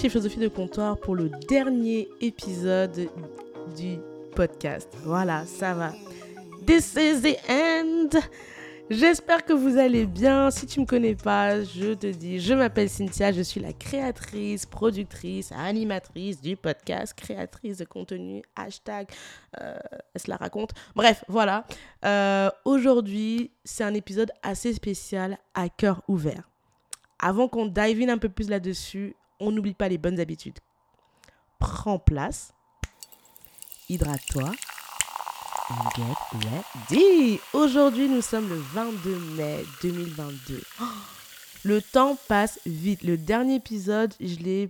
chez Philosophie de Comptoir pour le dernier épisode du podcast. Voilà, ça va. This is the end. J'espère que vous allez bien. Si tu me connais pas, je te dis, je m'appelle Cynthia, je suis la créatrice, productrice, animatrice du podcast, créatrice de contenu, hashtag, euh, elle se la raconte. Bref, voilà. Euh, aujourd'hui, c'est un épisode assez spécial à cœur ouvert. Avant qu'on dive in un peu plus là-dessus, on n'oublie pas les bonnes habitudes. Prends place, hydrate-toi get ready. Aujourd'hui, nous sommes le 22 mai 2022. Le temps passe vite. Le dernier épisode, je l'ai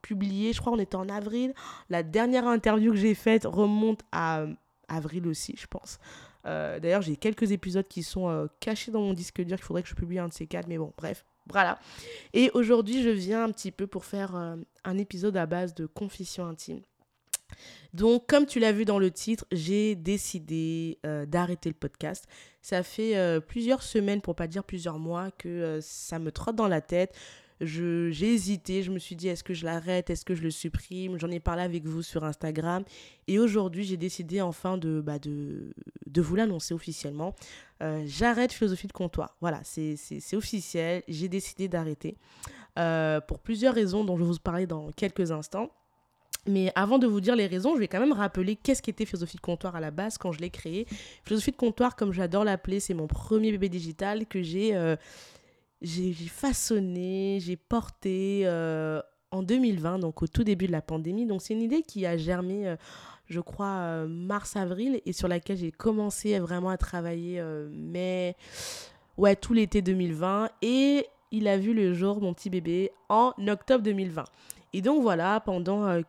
publié, je crois on était en avril. La dernière interview que j'ai faite remonte à avril aussi, je pense. Euh, d'ailleurs, j'ai quelques épisodes qui sont euh, cachés dans mon disque dur qu'il faudrait que je publie un de ces quatre, mais bon, bref, voilà. Et aujourd'hui, je viens un petit peu pour faire euh, un épisode à base de confession intime. Donc, comme tu l'as vu dans le titre, j'ai décidé euh, d'arrêter le podcast. Ça fait euh, plusieurs semaines, pour pas dire plusieurs mois, que ça me trotte dans la tête. J'ai hésité, je me suis dit est-ce que je l'arrête, est-ce que je le supprime? J'en ai parlé avec vous sur Instagram. Et aujourd'hui, j'ai décidé enfin de, bah, de, de vous l'annoncer officiellement. J'arrête philosophie de comptoir. Voilà, c'est officiel. J'ai décidé d'arrêter. pour plusieurs raisons dont je vais vous parler dans quelques instants. Mais avant de vous dire les raisons, je vais quand même rappeler qu'est-ce qu'était Philosophie de comptoir à la base quand je l'ai créé. Philosophie de comptoir, comme j'adore l'appeler, c'est mon premier bébé digital que j'ai euh, j'ai façonné, j'ai porté euh, en 2020, donc au tout début de la pandémie. Donc c'est une idée qui a germé, euh, je crois, mars-avril et sur laquelle j'ai commencé vraiment à travailler, mais ouais, tout l'été 2020. Et il a vu le jour, mon petit bébé, en octobre 2020. Et donc voilà, pendant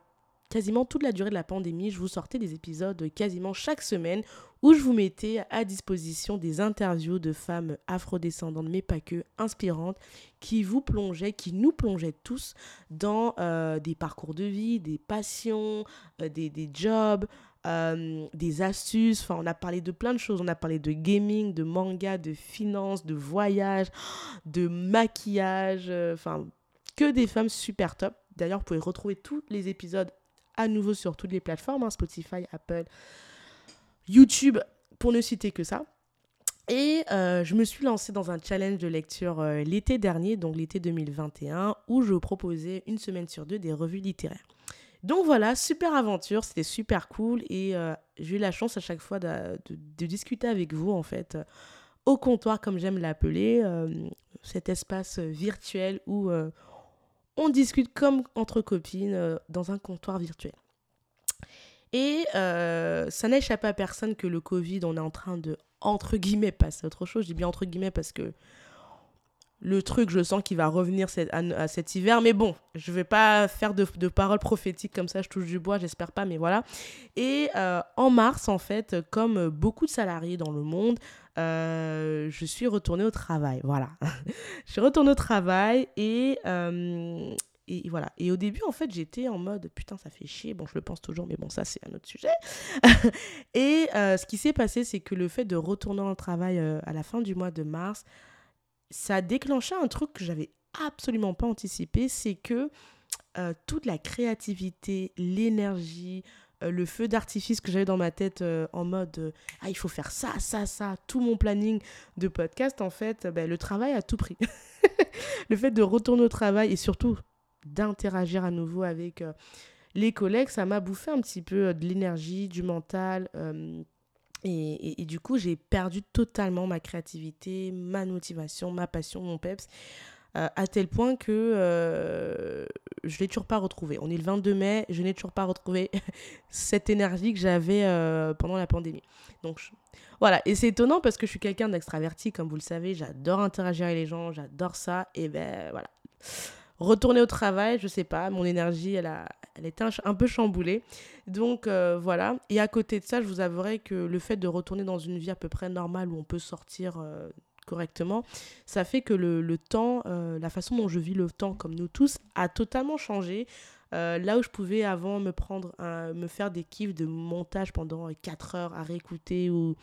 quasiment toute la durée de la pandémie, je vous sortais des épisodes quasiment chaque semaine où je vous mettais à disposition des interviews de femmes afrodescendantes, mais pas que, inspirantes, qui vous plongeaient, qui nous plongeaient tous dans euh, des parcours de vie, des passions, euh, des, jobs, euh, des astuces. Enfin, on a parlé de plein de choses. On a parlé de gaming, de manga, de finance, de voyage, de maquillage. Enfin, que des femmes super top. D'ailleurs, vous pouvez retrouver tous les épisodes à nouveau sur toutes les plateformes, hein, Spotify, Apple, YouTube, pour ne citer que ça. Et euh, je me suis lancée dans un challenge de lecture euh, l'été dernier, donc l'été 2021, où je proposais une semaine sur deux des revues littéraires. Donc voilà, super aventure, c'était super cool et euh, j'ai eu la chance à chaque fois de, de, discuter avec vous en fait au comptoir comme j'aime l'appeler, cet espace virtuel où on discute comme entre copines euh, dans un comptoir virtuel. Et euh, ça n'a échappé à personne que le Covid, on est en train de, entre guillemets, passer autre chose. Je dis bien entre guillemets parce que le truc, je sens qu'il va revenir à, cet hiver. Mais bon, je vais pas faire de, paroles prophétiques comme ça, je touche du bois, j'espère pas, mais voilà. Et euh, en mars, en fait, comme beaucoup de salariés dans le monde, euh, je suis retournée au travail. Voilà. je suis retournée au travail et, euh, et voilà. Et au début, en fait, j'étais en mode putain, ça fait chier. Bon, je le pense toujours, mais bon, ça, c'est un autre sujet. et ce qui s'est passé, c'est que le fait de retourner au travail à la fin du mois de mars, ça a déclenché un truc que j'avais absolument pas anticipé, c'est que euh, toute la créativité, l'énergie, euh, le feu d'artifice que j'avais dans ma tête euh, en mode ah il faut faire ça, ça, ça, tout mon planning de podcast en fait, ben, le travail a tout pris. le fait de retourner au travail et surtout d'interagir à nouveau avec les collègues, ça m'a bouffé un petit peu de l'énergie, du mental et, du coup, j'ai perdu totalement ma créativité, ma motivation, ma passion, mon peps, euh, à tel point que euh, je ne l'ai toujours pas retrouvé. On est le 22 mai, je n'ai toujours pas retrouvé cette énergie que j'avais euh, pendant la pandémie. Donc voilà, et c'est étonnant parce que je suis quelqu'un d'extraverti, comme vous le savez, j'adore interagir avec les gens, j'adore ça, et ben voilà. Retourner au travail, je sais pas, mon énergie, elle a, elle était un, peu chamboulée. Donc voilà. Et à côté de ça, je vous avouerai que le fait de retourner dans une vie à peu près normale où on peut sortir correctement, ça fait que le, temps, euh, la façon dont je vis le temps, comme nous tous, a totalement changé. là où je pouvais avant me prendre, me faire des kiffs de montage pendant 4 heures à réécouter ou,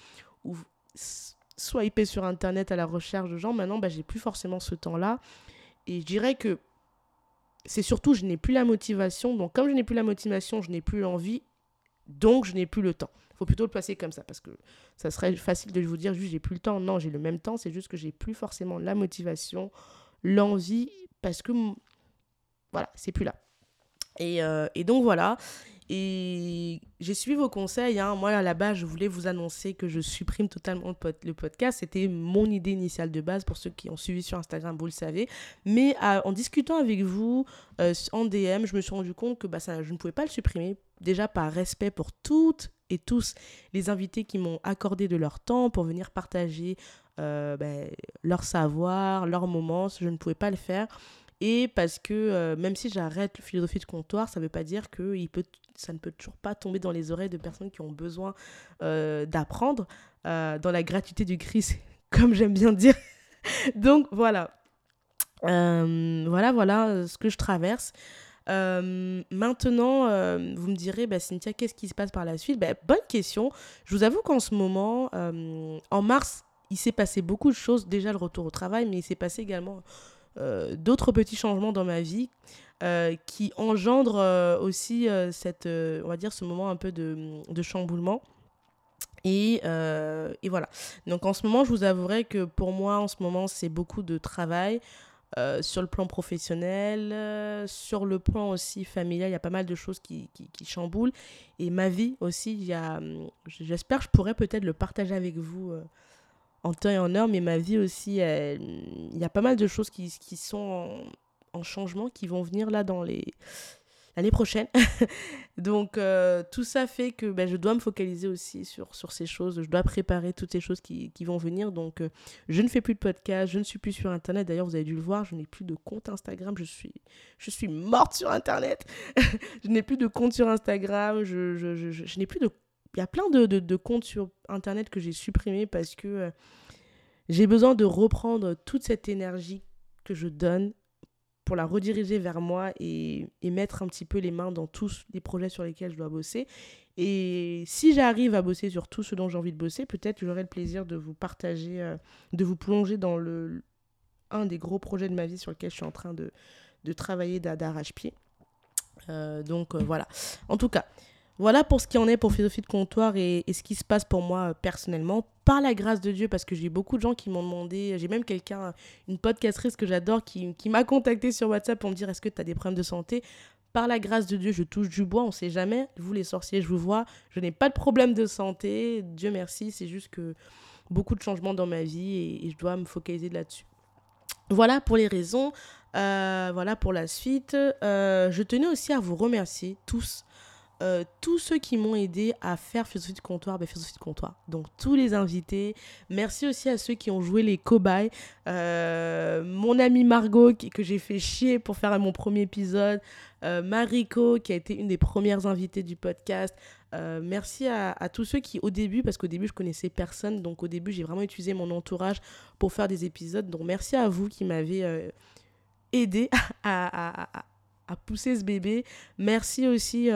ou swiper sur internet à la recherche de gens, maintenant bah, j'ai plus forcément ce temps-là. Et je dirais que c'est surtout je n'ai plus la motivation. Donc comme je n'ai plus la motivation, je n'ai plus l'envie, donc je n'ai plus le temps. Il faut plutôt le placer comme ça parce que ça serait facile de vous dire juste j'ai plus le temps. Non, j'ai le même temps, c'est juste que j'ai plus forcément la motivation, l'envie parce que voilà, c'est plus là. Et, euh, et donc voilà. Et j'ai suivi vos conseils. Hein. Moi, à la base, je voulais vous annoncer que je supprime totalement le, podcast. C'était mon idée initiale de base. Pour ceux qui ont suivi sur Instagram, vous le savez. Mais en discutant avec vous euh, en DM, je me suis rendu compte que bah, ça, je ne pouvais pas le supprimer. Déjà par respect pour toutes et tous les invités qui m'ont accordé de leur temps pour venir partager euh, ben, leur savoir, leurs moments. Je ne pouvais pas le faire. Et parce que euh, même si j'arrête philosophie de comptoir, ça ne veut pas dire que il peut, ça ne peut toujours pas tomber dans les oreilles de personnes qui ont besoin euh, d'apprendre dans la gratuité du Christ, comme j'aime bien dire. Donc voilà. voilà, voilà ce que je traverse. Maintenant, vous me direz, bah, Cynthia, qu'est-ce qui se passe par la suite? Bah, Bonne question. Je vous avoue qu'en ce moment, en mars, il s'est passé beaucoup de choses. Déjà le retour au travail, mais il s'est passé également euh, d'autres petits changements dans ma vie euh, qui engendrent euh, aussi cette, on va dire, ce moment un peu de, de chamboulement. Et, et, voilà. Donc en ce moment, je vous avouerai que pour moi, en ce moment, c'est beaucoup de travail. Sur le plan professionnel, sur le plan aussi familial, il y a pas mal de choses qui, qui, chamboulent. Et ma vie aussi, il y a, j'espère que je pourrais peut-être le partager avec vous en temps et en heure, mais ma vie aussi, il y a pas mal de choses qui, qui sont en, changement, qui vont venir là dans les l'année prochaine. Donc euh, tout ça fait que ben, je dois me focaliser aussi sur, sur ces choses, je dois préparer toutes ces choses qui, qui vont venir. Donc euh, je ne fais plus de podcast, je ne suis plus sur Internet. D'ailleurs, vous avez dû le voir, je n'ai plus de compte Instagram, je suis, je suis morte sur Internet. je n'ai plus de compte sur Instagram, je, je, je, n'ai plus de il y a plein de, de, comptes sur Internet que j'ai supprimés parce que euh, j'ai besoin de reprendre toute cette énergie que je donne pour la rediriger vers moi et, et, mettre un petit peu les mains dans tous les projets sur lesquels je dois bosser. Et si j'arrive à bosser sur tout ce dont j'ai envie de bosser, peut-être j'aurai le plaisir de vous partager, euh, de vous plonger dans le, un des gros projets de ma vie sur lequel je suis en train de, de travailler d'arrache-pied. Euh, donc voilà. En tout cas, voilà pour ce qui en est pour Philosophie de comptoir et, ce qui se passe pour moi euh, personnellement. Par la grâce de Dieu, parce que j'ai beaucoup de gens qui m'ont demandé, j'ai même quelqu'un, une podcastrice que j'adore, qui, m'a contacté sur WhatsApp pour me dire est-ce que tu as des problèmes de santé? Par la grâce de Dieu, je touche du bois, on sait jamais. Vous les sorciers, je vous vois, je n'ai pas de problème de santé, Dieu merci, c'est juste que beaucoup de changements dans ma vie et, je dois me focaliser là-dessus. Voilà pour les raisons, euh, voilà pour la suite. Euh, je tenais aussi à vous remercier tous euh, tous ceux qui m'ont aidé à faire philosophie de comptoir, ben, philosophie de comptoir. Donc tous les invités. Merci aussi à ceux qui ont joué les cobayes. Euh, mon amie Margot qui, que j'ai fait chier pour faire mon premier épisode. Euh, Mariko qui a été une des premières invitées du podcast. merci à, tous ceux qui au début, parce qu'au début je connaissais personne, donc au début j'ai vraiment utilisé mon entourage pour faire des épisodes. Donc merci à vous qui m'avez aidé à, pousser ce bébé. Merci aussi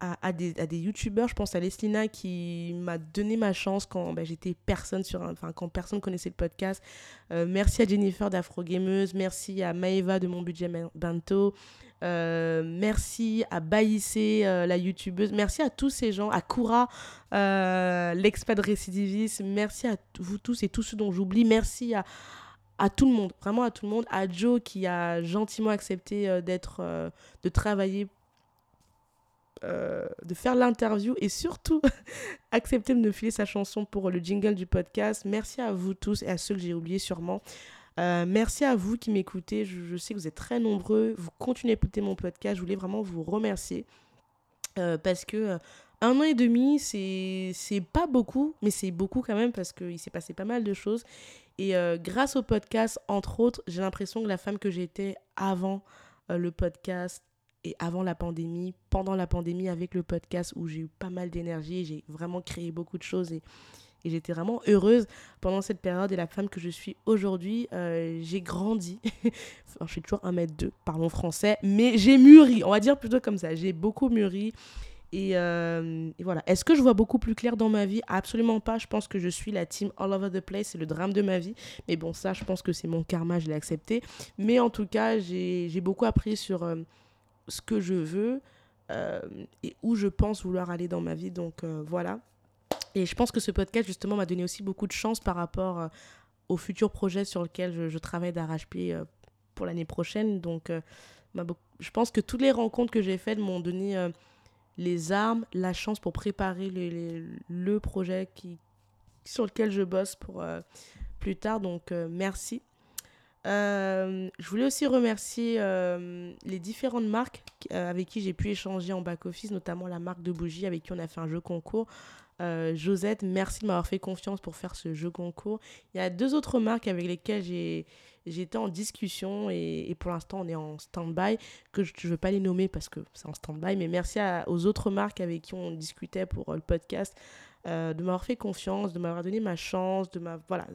à, des, à des youtubeurs. Je pense à Leslina qui m'a donné ma chance quand bah, j'étais personne sur enfin quand personne connaissait le podcast. Euh, merci à Jennifer d'Afro Gameuse, merci à Maeva de Mon Budget Bento. Euh, merci à Baïssé, euh, la youtubeuse. Merci à tous ces gens, à Koura, l'expat récidiviste. Merci à vous tous et tous ceux dont j'oublie. Merci à, à tout le monde, vraiment à tout le monde. À Joe qui a gentiment accepté d'être, de travailler euh, de faire l'interview et surtout accepter de me filer sa chanson pour le jingle du podcast. Merci à vous tous et à ceux que j'ai oubliés sûrement. Euh, merci à vous qui m'écoutez. Je, sais que vous êtes très nombreux. Vous continuez à écouter mon podcast. Je voulais vraiment vous remercier euh, parce que un an et demi, c'est pas beaucoup, mais c'est beaucoup quand même parce qu'il s'est passé pas mal de choses. Et grâce au podcast, entre autres, j'ai l'impression que la femme que j'étais avant le podcast et avant la pandémie, pendant la pandémie avec le podcast où j'ai eu pas mal d'énergie, j'ai vraiment créé beaucoup de choses et, j'étais vraiment heureuse pendant cette période et la femme que je suis aujourd'hui, euh, j'ai grandi. je suis toujours 1m2, parlons français, mais j'ai mûri, on va dire plutôt comme ça, j'ai beaucoup mûri Et, voilà. Est-ce que je vois beaucoup plus clair dans ma vie? Absolument pas. Je pense que je suis la team all over the place. C'est le drame de ma vie. Mais bon, ça, je pense que c'est mon karma. Je l'ai accepté. Mais en tout cas, j'ai beaucoup appris sur ce que je veux et où je pense vouloir aller dans ma vie. Donc voilà. Et je pense que ce podcast, justement, m'a donné aussi beaucoup de chance par rapport euh, aux futurs projets sur lesquels je, travaille d'arrache-pied euh, pour l'année prochaine. Donc, euh, je pense que toutes les rencontres que j'ai faites m'ont donné les armes, la chance pour préparer le projet qui, sur lequel je bosse pour plus tard. Donc, merci. Je voulais aussi remercier les différentes marques avec qui j'ai pu échanger en back-office, notamment la marque de bougies avec qui on a fait un jeu concours. Euh, Josette, merci de m'avoir fait confiance pour faire ce jeu concours. Il y a deux autres marques avec lesquelles été en discussion et, pour l'instant on est en stand-by, que je ne veux pas les nommer parce que c'est en stand-by, mais merci aux autres marques avec qui on discutait pour euh, le podcast euh, de m'avoir fait confiance, de m'avoir donné ma chance, de voilà,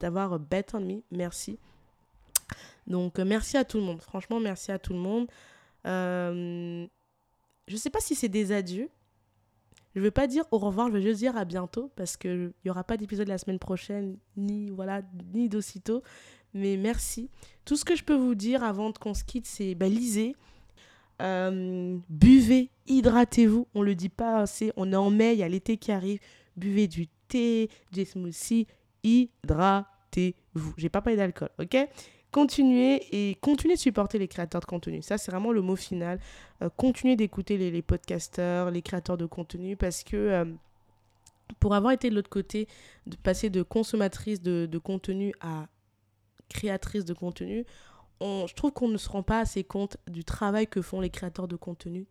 d'avoir bet on me. Merci. Donc merci à tout le monde, franchement merci à tout le monde. je ne sais pas si c'est des adieux, je ne veux pas dire au revoir, je veux juste dire à bientôt parce qu'il n'y aura pas d'épisode la semaine prochaine, ni voilà, ni d'aussitôt. Mais merci. Tout ce que je peux vous dire avant qu'on se quitte, c'est bah, lisez, euh, buvez, hydratez-vous. On ne le dit pas assez. On est en mai, il y a l'été qui arrive. Buvez du thé, des smoothies, hydratez-vous. J'ai pas parlé d'alcool, ok? Continuez et continuez de supporter les créateurs de contenu. Ça, c'est vraiment le mot final. Euh, continuez d'écouter les, podcasteurs, les créateurs de contenu parce que euh, pour avoir été de l'autre côté, de passer de consommatrice de, contenu à créatrice de contenu, on, je trouve qu'on ne se rend pas assez compte du travail que font les créateurs de contenu,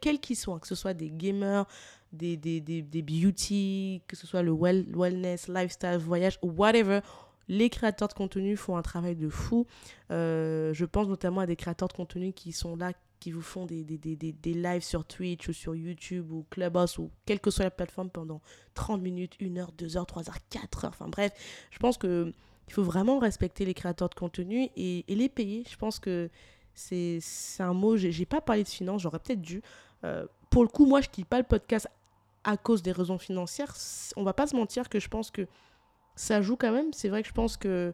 quels qu'ils soient, que ce soit des gamers, des, des, des, des beauty, que ce soit le well, wellness, lifestyle, voyage, whatever les créateurs de contenu font un travail de fou. Euh, je pense notamment à des créateurs de contenu qui sont là, qui vous font des, des, des, des, lives sur Twitch ou sur YouTube ou Clubhouse ou quelle que soit la plateforme pendant 30 minutes, 1 heure, 2 heures, 3 heures, 4 heures. Enfin bref, je pense que il faut vraiment respecter les créateurs de contenu et, les payer. Je pense que c'est un mot, j'ai pas parlé de finance, j'aurais peut-être dû. Euh, pour le coup, moi, je quitte pas le podcast à cause des raisons financières. On va pas se mentir que je pense que ça joue quand même. C'est vrai que je pense que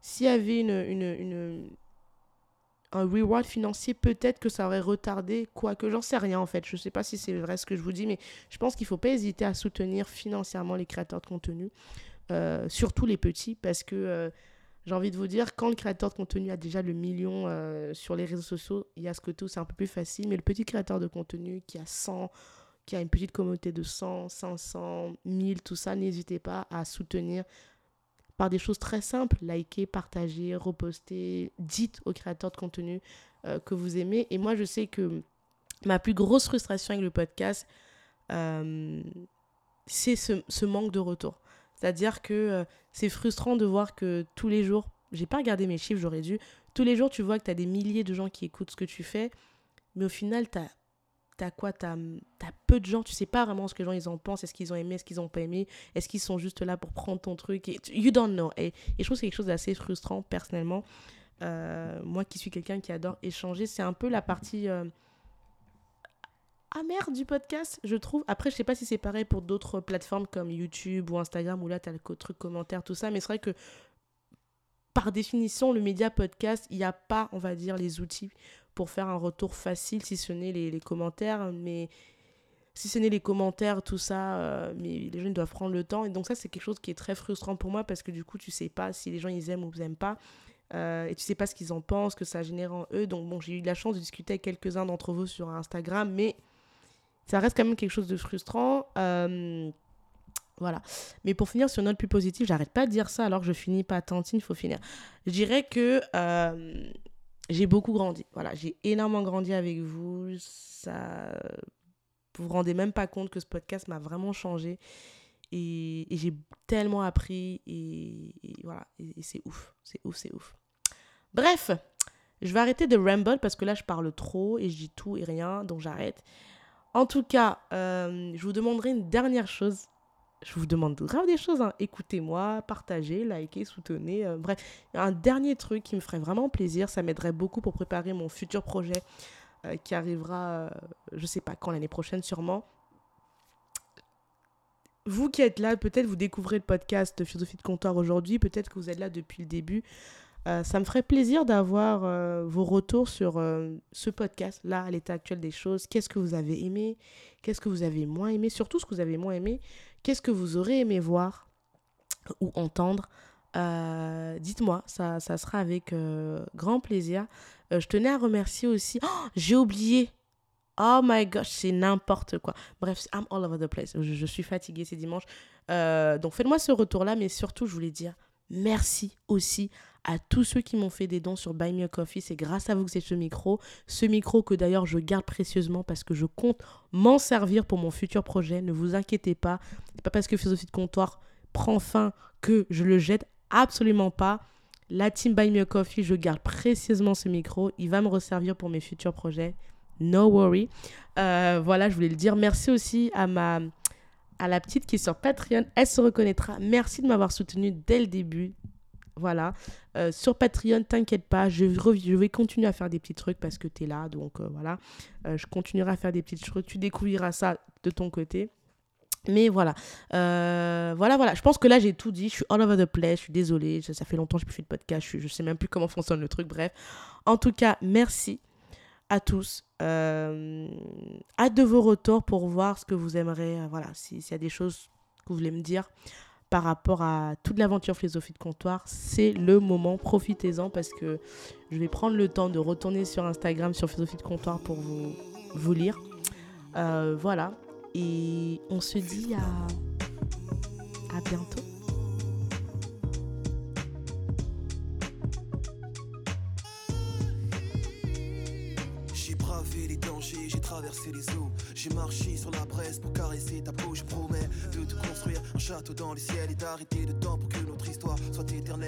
s'il y avait une, une, un reward financier, peut-être que ça aurait retardé, quoique j'en sais rien en fait. Je ne sais pas si c'est vrai ce que je vous dis, mais je pense qu'il ne faut pas hésiter à soutenir financièrement les créateurs de contenu, euh, surtout les petits, parce que euh, j'ai envie de vous dire, quand le créateur de contenu a déjà le million euh, sur les réseaux sociaux, il y a ce que tout, c'est un peu plus facile, mais le petit créateur de contenu qui a 100 qui a une petite communauté de 100, 500, 1000, tout ça, n'hésitez pas à soutenir par des choses très simples, liker, partager, reposter, dites aux créateurs de contenu euh, que vous aimez. Et moi, je sais que ma plus grosse frustration avec le podcast, euh, c'est ce, manque de retour. C'est-à-dire que euh, c'est frustrant de voir que tous les jours, j'ai pas regardé mes chiffres, j'aurais dû, tous les jours, tu vois que tu as des milliers de gens qui écoutent ce que tu fais, mais au final, tu as quoi? T'as as peu de gens, tu sais pas vraiment ce que les gens ils en pensent, est-ce qu'ils ont aimé, est-ce qu'ils ont pas aimé, est-ce qu'ils sont juste là pour prendre ton truc et, You don't know. Et, je trouve que c'est quelque chose d'assez frustrant personnellement. Euh, moi qui suis quelqu'un qui adore échanger, c'est un peu la partie euh, amère du podcast, je trouve. Après, je sais pas si c'est pareil pour d'autres plateformes comme YouTube ou Instagram où là tu as le truc commentaire, tout ça, mais c'est vrai que par définition, le média podcast, il n'y a pas, on va dire, les outils pour faire un retour facile, si ce n'est les, commentaires, mais si ce n'est les commentaires, tout ça, euh, mais les gens doivent prendre le temps. Et donc ça, c'est quelque chose qui est très frustrant pour moi parce que du coup, tu sais pas si les gens ils aiment ou ils aiment pas. Euh, et tu sais pas ce qu'ils en pensent, que ça génère en eux. Donc bon, j'ai eu la chance de discuter avec quelques-uns d'entre vous sur Instagram, mais ça reste quand même quelque chose de frustrant. Euh, voilà. Mais pour finir sur une note plus positive, j'arrête pas de dire ça alors que je finis pas tantine, il faut finir. Je dirais que j'ai beaucoup grandi. Voilà, j'ai énormément grandi avec vous. Ça, vous vous rendez même pas compte que ce podcast m'a vraiment changé. Et, j'ai tellement appris. Et, voilà, et, c'est ouf. C'est ouf, c'est ouf. Bref, je vais arrêter de ramble parce que là, je parle trop et je dis tout et rien. Donc j'arrête. En tout cas, euh, je vous demanderai une dernière chose je vous demande grave des choses. Hein. Écoutez-moi, partagez, likez, soutenez. Euh, bref, un dernier truc qui me ferait vraiment plaisir, ça m'aiderait beaucoup pour préparer mon futur projet qui arrivera, je sais pas quand, l'année prochaine sûrement. Vous qui êtes là, peut-être vous découvrez le podcast Philosophie de comptoir aujourd'hui, peut-être que vous êtes là depuis le début. Ça me ferait plaisir d'avoir vos retours sur ce podcast, là, à l'état actuel des choses. Qu'est-ce que vous avez aimé? Qu'est-ce que vous avez moins aimé? Surtout ce que vous avez moins aimé. Qu'est-ce que vous aurez aimé voir ou entendre? Euh, dites-moi, ça, ça sera avec euh, grand plaisir. Euh, je tenais à remercier aussi. Oh, j'ai oublié. Oh my gosh, c'est n'importe quoi. Bref, I'm all over the place. Je, suis fatiguée, c'est dimanche. donc faites-moi ce retour-là, mais surtout, je voulais dire merci aussi à tous ceux qui m'ont fait des dons sur Buy Me a Coffee. C'est grâce à vous que c'est ce micro. Ce micro que d'ailleurs je garde précieusement parce que je compte m'en servir pour mon futur projet. Ne vous inquiétez pas. C'est pas parce que Philosophie de comptoir prend fin que je le jette absolument pas. La team Buy Me a Coffee, je garde précieusement ce micro. Il va me resservir pour mes futurs projets. No worry. Euh, voilà, je voulais le dire. Merci aussi à ma à la petite qui est sur Patreon. Elle se reconnaîtra. Merci de m'avoir soutenu dès le début. Voilà. Euh, sur Patreon, t'inquiète pas, je, vais continuer à faire des petits trucs parce que tu es là. Donc euh, voilà. je continuerai à faire des petits trucs. Tu découvriras ça de ton côté. Mais voilà, euh, voilà, voilà. Je pense que là, j'ai tout dit. Je suis all over the place. Je suis désolée. Ça, fait longtemps que je plus fait de podcast. Je, ne sais même plus comment fonctionne le truc. Bref. En tout cas, merci à tous. Euh, hâte de vos retours pour voir ce que vous aimeriez. Euh, voilà, s'il y a des choses que vous voulez me dire par rapport à toute l'aventure philosophie de comptoir, c'est le moment. Profitez-en parce que je vais prendre le temps de retourner sur Instagram, sur philosophie de comptoir pour vous, lire. voilà. Et on se dit à bientôt. Traversé les eaux. J'ai marché sur la presse pour caresser ta peau. Je promets de te construire un château dans les ciels et d'arrêter le temps pour que histoire soit.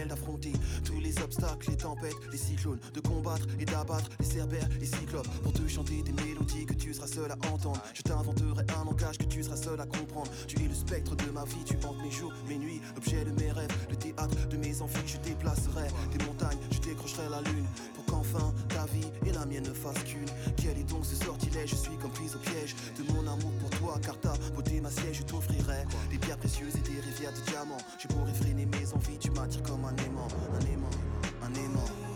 D'affronter tous les obstacles, les tempêtes, les cyclones. De combattre et d'abattre les cerbères, les cyclopes. Pour te chanter des mélodies que tu seras seul à entendre. Je t'inventerai un langage que tu seras seul à comprendre. Tu es le spectre de ma vie, tu hantes mes jours, mes nuits. Objet de mes rêves, le théâtre de mes envies. Je déplacerai des montagnes, je décrocherai la lune. Pour qu'enfin ta vie et la mienne ne fassent qu'une. Quel est donc ce sortilège? Je suis comme prise au piège de mon amour pour toi, car ta beauté, ma siège, je t'offrirai des pierres précieuses et des rivières de diamants. Je pourrais freiner mes envies, tu m'attires comme un aimant, un aimant, un aimant.